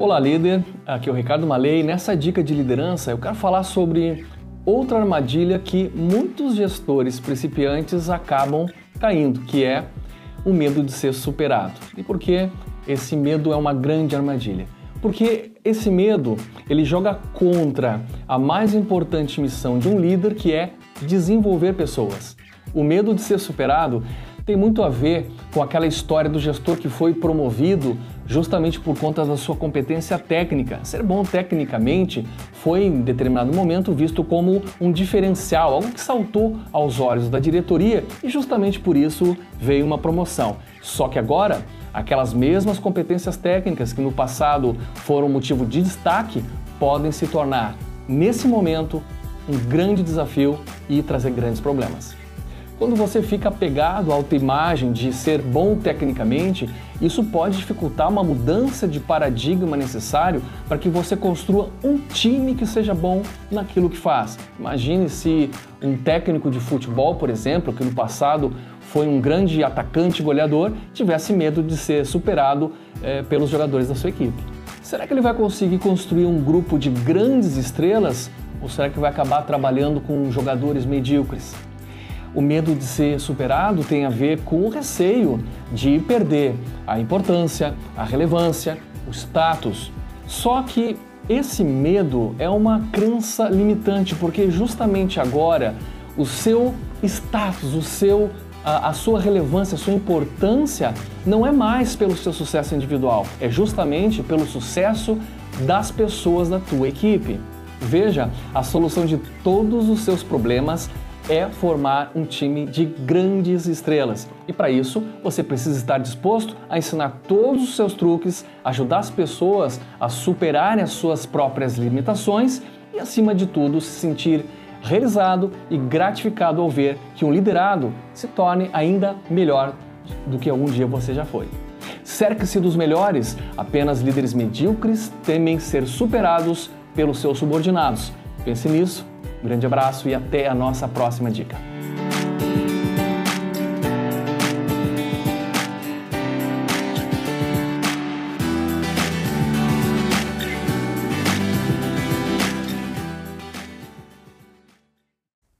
Olá, líder. Aqui é o Ricardo Malei. Nessa dica de liderança, eu quero falar sobre outra armadilha que muitos gestores principiantes acabam caindo, que é o medo de ser superado. E por que esse medo é uma grande armadilha? Porque esse medo, ele joga contra a mais importante missão de um líder, que é desenvolver pessoas. O medo de ser superado tem muito a ver com aquela história do gestor que foi promovido justamente por conta da sua competência técnica. Ser bom tecnicamente foi, em determinado momento, visto como um diferencial, algo que saltou aos olhos da diretoria e justamente por isso veio uma promoção. Só que agora, aquelas mesmas competências técnicas que no passado foram motivo de destaque podem se tornar, nesse momento, um grande desafio e trazer grandes problemas. Quando você fica apegado à autoimagem de ser bom tecnicamente, isso pode dificultar uma mudança de paradigma necessário para que você construa um time que seja bom naquilo que faz. Imagine se um técnico de futebol, por exemplo, que no passado foi um grande atacante goleador, tivesse medo de ser superado é, pelos jogadores da sua equipe. Será que ele vai conseguir construir um grupo de grandes estrelas ou será que vai acabar trabalhando com jogadores medíocres? O medo de ser superado tem a ver com o receio de perder a importância, a relevância, o status. Só que esse medo é uma crença limitante, porque justamente agora o seu status, o seu a, a, sua relevância, a sua importância não é mais pelo seu sucesso individual, é justamente pelo sucesso das pessoas da tua equipe. Veja, a solução de todos os seus problemas é formar um time de grandes estrelas. E para isso, você precisa estar disposto a ensinar todos os seus truques, ajudar as pessoas a superarem as suas próprias limitações e, acima de tudo, se sentir realizado e gratificado ao ver que um liderado se torne ainda melhor do que algum dia você já foi. Cerque-se dos melhores, apenas líderes medíocres temem ser superados pelos seus subordinados. Pense nisso um grande abraço e até a nossa próxima dica.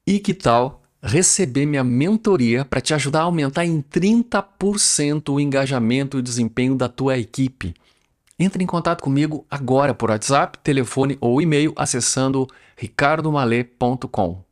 E que tal receber minha mentoria para te ajudar a aumentar em 30% o engajamento e desempenho da tua equipe? Entre em contato comigo agora por WhatsApp, telefone ou e-mail acessando ricardomale.com.